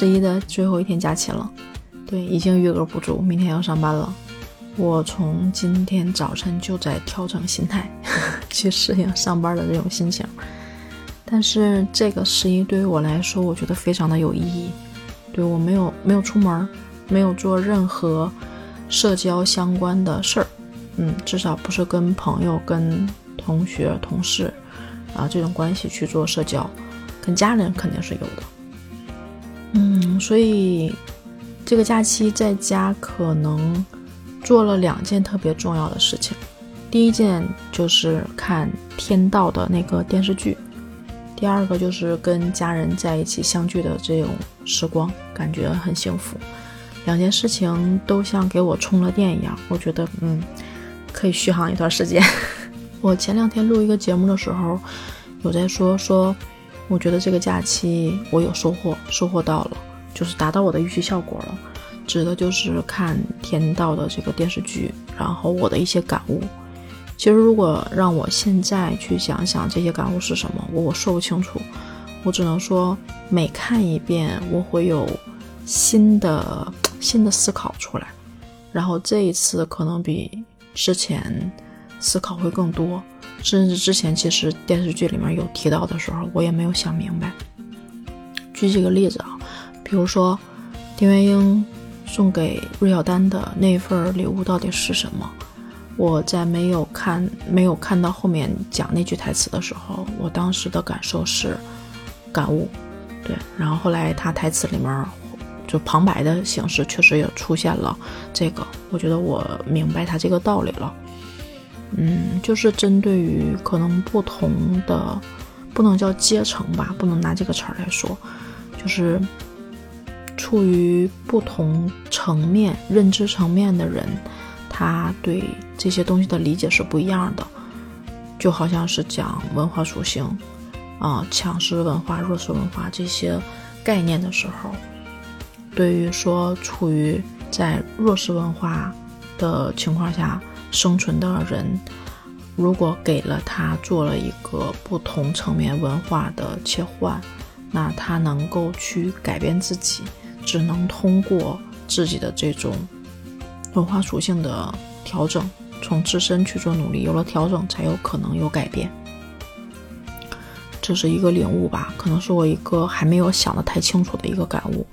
十一的最后一天假期了，对，已经余额不足，明天要上班了。我从今天早晨就在调整心态，去适应上班的这种心情。但是这个十一对于我来说，我觉得非常的有意义。对我没有没有出门，没有做任何社交相关的事儿，嗯，至少不是跟朋友、跟同学、同事啊这种关系去做社交，跟家人肯定是有的。嗯，所以这个假期在家可能做了两件特别重要的事情。第一件就是看《天道》的那个电视剧，第二个就是跟家人在一起相聚的这种时光，感觉很幸福。两件事情都像给我充了电一样，我觉得嗯，可以续航一段时间。我前两天录一个节目的时候，有在说说。我觉得这个假期我有收获，收获到了，就是达到我的预期效果了。指的就是看天道的这个电视剧，然后我的一些感悟。其实如果让我现在去想想这些感悟是什么，我我说不清楚。我只能说每看一遍，我会有新的新的思考出来。然后这一次可能比之前思考会更多。甚至之前其实电视剧里面有提到的时候，我也没有想明白。举几个例子啊，比如说丁元英送给芮小丹的那份礼物到底是什么？我在没有看没有看到后面讲那句台词的时候，我当时的感受是感悟。对，然后后来他台词里面就旁白的形式确实也出现了这个，我觉得我明白他这个道理了。嗯，就是针对于可能不同的，不能叫阶层吧，不能拿这个词儿来说，就是处于不同层面、认知层面的人，他对这些东西的理解是不一样的。就好像是讲文化属性啊，强势文化、弱势文化这些概念的时候，对于说处于在弱势文化的情况下。生存的人，如果给了他做了一个不同层面文化的切换，那他能够去改变自己，只能通过自己的这种文化属性的调整，从自身去做努力，有了调整，才有可能有改变。这是一个领悟吧，可能是我一个还没有想得太清楚的一个感悟，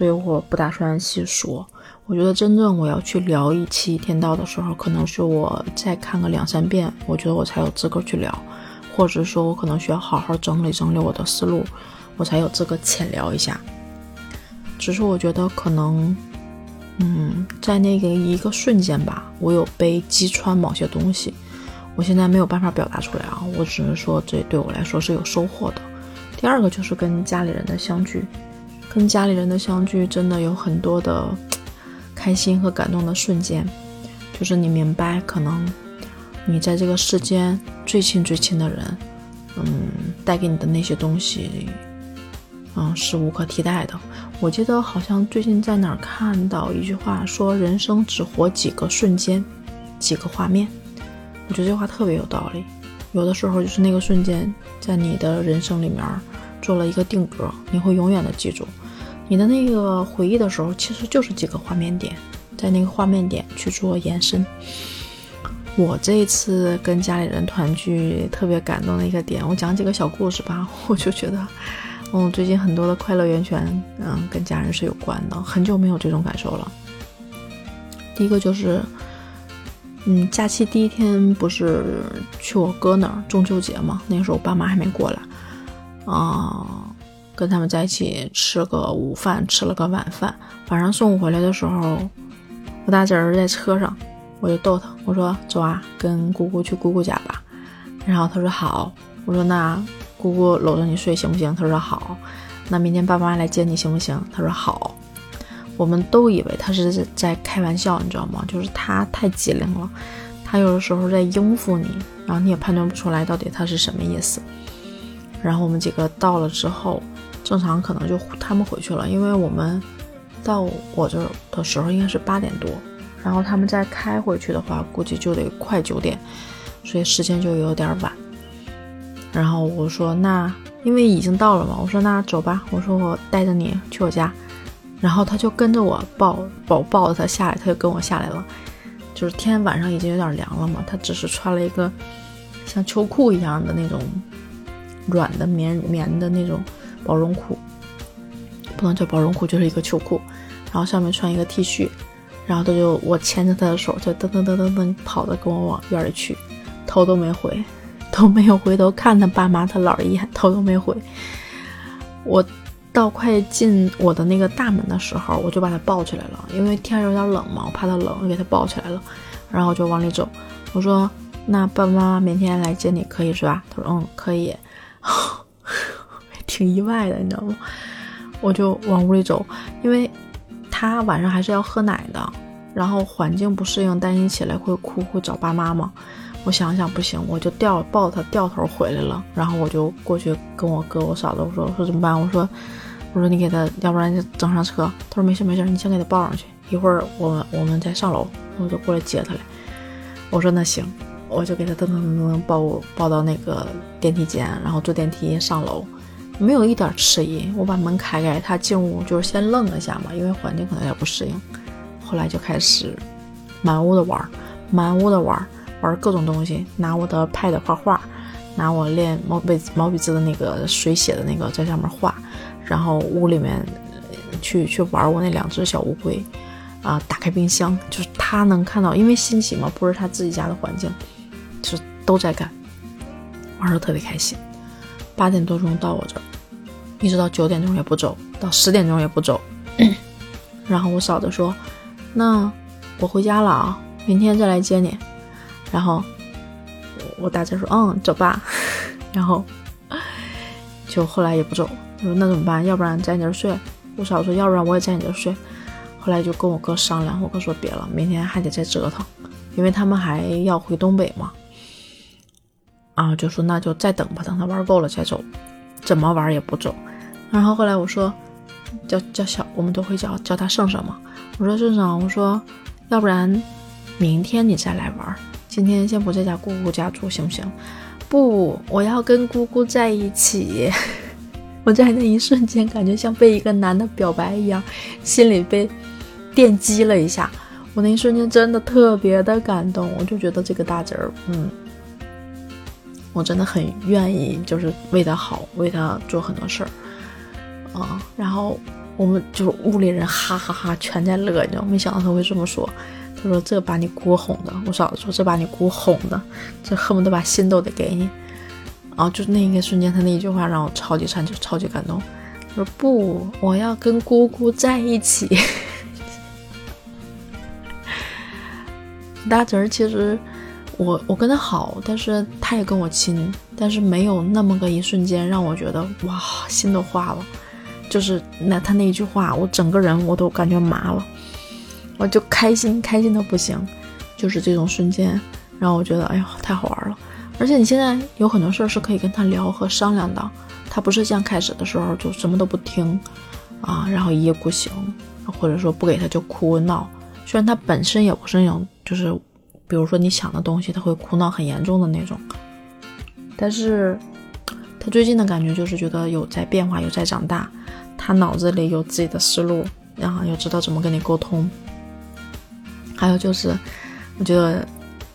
所以我不打算细说。我觉得真正我要去聊一期《天道》的时候，可能是我再看个两三遍，我觉得我才有资格去聊，或者说，我可能需要好好整理整理我的思路，我才有资格浅聊一下。只是我觉得可能，嗯，在那个一个瞬间吧，我有被击穿某些东西，我现在没有办法表达出来啊，我只能说这对我来说是有收获的。第二个就是跟家里人的相聚，跟家里人的相聚真的有很多的。开心和感动的瞬间，就是你明白，可能你在这个世间最亲最亲的人，嗯，带给你的那些东西，嗯，是无可替代的。我记得好像最近在哪儿看到一句话，说人生只活几个瞬间，几个画面。我觉得这话特别有道理。有的时候就是那个瞬间，在你的人生里面做了一个定格，你会永远的记住。你的那个回忆的时候，其实就是几个画面点，在那个画面点去做延伸。我这一次跟家里人团聚，特别感动的一个点，我讲几个小故事吧。我就觉得，嗯，最近很多的快乐源泉，嗯，跟家人是有关的。很久没有这种感受了。第一个就是，嗯，假期第一天不是去我哥那儿中秋节嘛？那个时候我爸妈还没过来，啊。跟他们在一起吃个午饭，吃了个晚饭。晚上送我回来的时候，我大侄儿在车上，我就逗他，我说：“走啊，跟姑姑去姑姑家吧。”然后他说：“好。”我说：“那姑姑搂着你睡行不行？”他说：“好。”那明天爸妈来接你行不行？他说：“好。”我们都以为他是在开玩笑，你知道吗？就是他太机灵了，他有的时候在应付你，然后你也判断不出来到底他是什么意思。然后我们几个到了之后。正常可能就他们回去了，因为我们到我这儿的时候应该是八点多，然后他们再开回去的话，估计就得快九点，所以时间就有点晚。然后我说那因为已经到了嘛，我说那走吧，我说我带着你去我家，然后他就跟着我抱抱抱着他下来，他就跟我下来了。就是天晚上已经有点凉了嘛，他只是穿了一个像秋裤一样的那种软的棉棉的那种薄绒裤，不能叫薄绒裤，就是一个秋裤，然后上面穿一个 T 恤，然后他就我牵着他的手，就噔噔噔噔噔跑的跟我往院里去，头都没回，都没有回头看他爸妈他姥一眼，头都没回。我到快进我的那个大门的时候，我就把他抱起来了，因为天有点冷嘛，我怕他冷，我给他抱起来了，然后就往里走。我说：“那爸爸妈妈明天来接你可以是吧？”他说：“嗯，可以。” 挺意外的，你知道吗？我就往屋里走，因为他晚上还是要喝奶的，然后环境不适应，担心起来会哭，会找爸妈嘛。我想想不行，我就掉抱他掉头回来了，然后我就过去跟我哥我嫂子我说我说怎么办？我说我说你给他，要不然就整上车。他说没事没事，你先给他抱上去，一会儿我们我们再上楼，我就过来接他来。我说那行，我就给他噔噔噔噔抱抱到那个电梯间，然后坐电梯上楼，没有一点迟疑。我把门开开，他进屋就是先愣了一下嘛，因为环境可能有点不适应，后来就开始满屋的玩，满屋的玩。玩各种东西，拿我的 pad 画画，拿我练毛笔毛笔字的那个水写的那个在上面画，然后屋里面去 去玩我那两只小乌龟，啊，打开冰箱，就是他能看到，因为新奇嘛，不是他自己家的环境，就是都在干，玩的特别开心。八点多钟到我这儿，一直到九点钟也不走，到十点钟也不走。然后我嫂子说：“那我回家了啊，明天再来接你。”然后我大姐说：“嗯，走吧。”然后就后来也不走。我说：“那怎么办？要不然在你这睡？”我嫂子说：“要不然我也在你这睡。”后来就跟我哥商量，我哥说：“别了，明天还得再折腾，因为他们还要回东北嘛。”啊，就说那就再等吧，等他玩够了再走，怎么玩也不走。然后后来我说：“叫叫小，我们都会叫叫他圣圣嘛。”我说：“圣圣，我说要不然明天你再来玩。”今天先不在家姑姑家住行不行？不，我要跟姑姑在一起。我在那一瞬间感觉像被一个男的表白一样，心里被电击了一下。我那一瞬间真的特别的感动，我就觉得这个大侄儿，嗯，我真的很愿意，就是为他好，为他做很多事儿啊。然后我们就是屋里人哈哈哈全在乐，你知道，没想到他会这么说。他说：“这把你姑哄的。”我嫂子说：“这把你姑哄的，这恨不得把心都得给你。”然后就那一个瞬间，他那一句话让我超级超级超级感动。他说：“不，我要跟姑姑在一起。”大侄儿其实我我跟他好，但是他也跟我亲，但是没有那么个一瞬间让我觉得哇，心都化了。就是那他那一句话，我整个人我都感觉麻了。我就开心，开心的不行，就是这种瞬间让我觉得，哎呦，太好玩了。而且你现在有很多事儿是可以跟他聊和商量的，他不是像开始的时候就什么都不听啊，然后一意孤行，或者说不给他就哭闹。虽然他本身也不是那种，就是比如说你想的东西他会哭闹很严重的那种，但是他最近的感觉就是觉得有在变化，有在长大，他脑子里有自己的思路，然后又知道怎么跟你沟通。还有就是，我觉得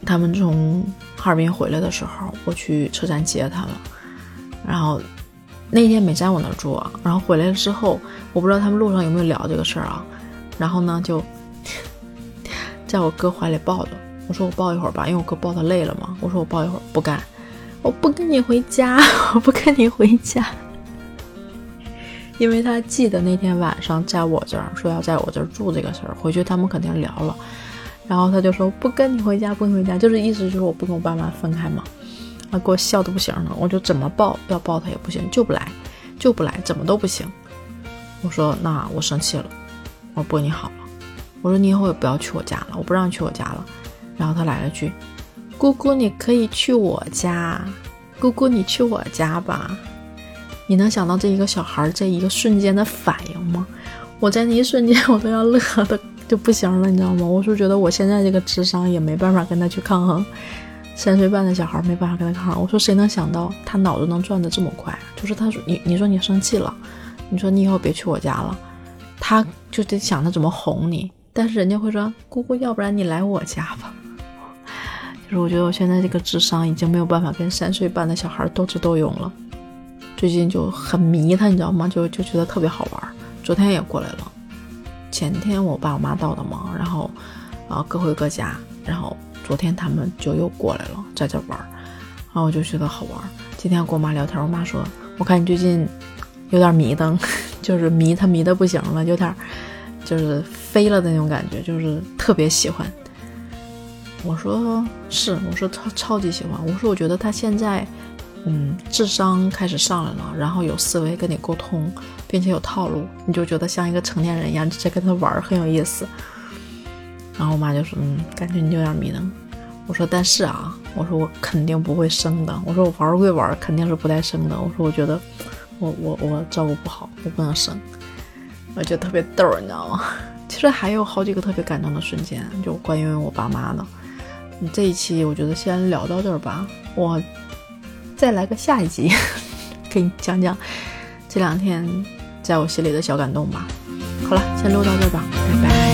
他们从哈尔滨回来的时候，我去车站接他们，然后那天没在我那住，然后回来了之后，我不知道他们路上有没有聊这个事儿啊，然后呢就 在我哥怀里抱着，我说我抱一会儿吧，因为我哥抱他累了嘛，我说我抱一会儿，不干，我不跟你回家，我不跟你回家。因为他记得那天晚上在我这儿说要在我这儿住这个事儿，回去他们肯定聊了。然后他就说不跟你回家，不跟你回家，就是意思就是我不跟我爸妈分开嘛。啊，给我笑的不行了。我就怎么抱要抱他也不行，就不来，就不来，怎么都不行。我说那我生气了，我不跟你好了。我说你以后也不要去我家了，我不让你去我家了。然后他来了句，姑姑你可以去我家，姑姑你去我家吧。你能想到这一个小孩这一个瞬间的反应吗？我在那一瞬间我都要乐的。就不行了，你知道吗？我是觉得我现在这个智商也没办法跟他去抗衡，三岁半的小孩没办法跟他抗衡。我说谁能想到他脑子能转得这么快？就是他说你，你说你生气了，你说你以后别去我家了，他就得想着怎么哄你，但是人家会说姑姑，要不然你来我家吧。就是我觉得我现在这个智商已经没有办法跟三岁半的小孩斗智斗勇了。最近就很迷他，你知道吗？就就觉得特别好玩。昨天也过来了，前天我爸我妈到的嘛，然后啊各回各家，然后昨天他们就又过来了，在这玩，然后我就觉得好玩。今天跟我妈聊天，我妈说，我看你最近有点迷瞪，就是迷他迷的不行了，有点就是飞了的那种感觉，就是特别喜欢。我说是，我说超超级喜欢。我说我觉得他现在，嗯，智商开始上来了，然后有思维跟你沟通，并且有套路，你就觉得像一个成年人一样在跟他玩，很有意思。然后我妈就说，嗯，感觉你有点迷瞪。我说但是啊，我说我肯定不会生的。我说我玩归玩，肯定是不带生的。我说我觉得我我我照顾不好，我不能生。我觉得特别逗，你知道吗？其实还有好几个特别感动的瞬间，就关于我爸妈的。这一期我觉得先聊到这儿吧，我再来个下一集，给你讲讲这两天在我心里的小感动吧。好了，先录到这儿吧，拜拜。